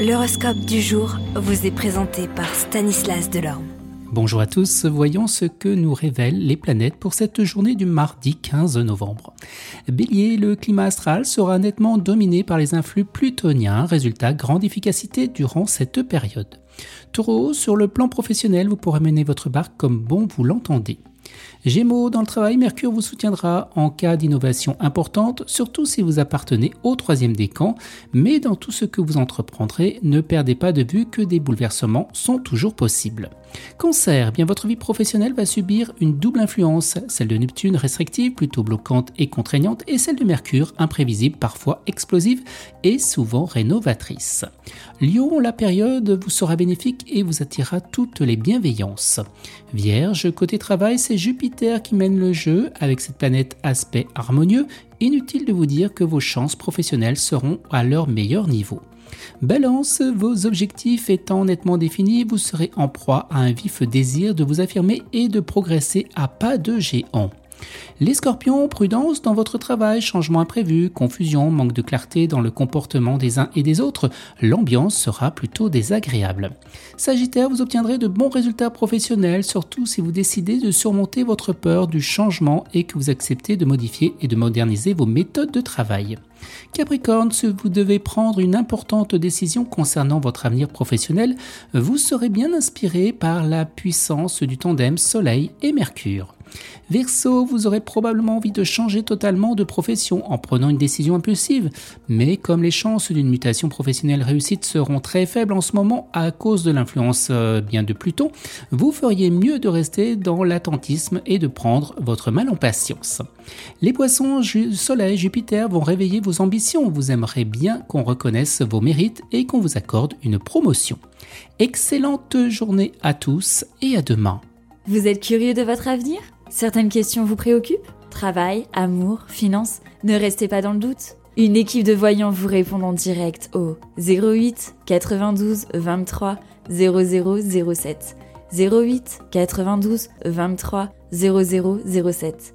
L'horoscope du jour vous est présenté par Stanislas Delorme. Bonjour à tous, voyons ce que nous révèlent les planètes pour cette journée du mardi 15 novembre. Bélier, le climat astral sera nettement dominé par les influx plutoniens, résultat grande efficacité durant cette période. Taureau, sur le plan professionnel, vous pourrez mener votre barque comme bon vous l'entendez. Gémeaux, dans le travail, Mercure vous soutiendra en cas d'innovation importante, surtout si vous appartenez au troisième décan, mais dans tout ce que vous entreprendrez, ne perdez pas de vue que des bouleversements sont toujours possibles. Cancer, bien votre vie professionnelle va subir une double influence, celle de Neptune restrictive, plutôt bloquante et contraignante, et celle de Mercure imprévisible, parfois explosive et souvent rénovatrice. Lion, la période vous sera bénéfique et vous attirera toutes les bienveillances. Vierge, côté travail, c'est Jupiter qui mène le jeu avec cette planète aspect harmonieux. Inutile de vous dire que vos chances professionnelles seront à leur meilleur niveau. Balance, vos objectifs étant nettement définis, vous serez en proie à un vif désir de vous affirmer et de progresser à pas de géant. Les scorpions, prudence dans votre travail, changement imprévu, confusion, manque de clarté dans le comportement des uns et des autres, l'ambiance sera plutôt désagréable. Sagittaire, vous obtiendrez de bons résultats professionnels, surtout si vous décidez de surmonter votre peur du changement et que vous acceptez de modifier et de moderniser vos méthodes de travail. Capricorne, si vous devez prendre une importante décision concernant votre avenir professionnel, vous serez bien inspiré par la puissance du tandem Soleil et Mercure. Verseau, vous aurez probablement envie de changer totalement de profession en prenant une décision impulsive, mais comme les chances d'une mutation professionnelle réussite seront très faibles en ce moment à cause de l'influence euh, bien de Pluton, vous feriez mieux de rester dans l'attentisme et de prendre votre mal en patience. Les poissons, Soleil, Jupiter vont réveiller vos ambitions, vous aimerez bien qu'on reconnaisse vos mérites et qu'on vous accorde une promotion. Excellente journée à tous et à demain. Vous êtes curieux de votre avenir? Certaines questions vous préoccupent? Travail, amour, finances? Ne restez pas dans le doute. Une équipe de voyants vous répond en direct au 08 92 23 0007. 08 92 23 0007.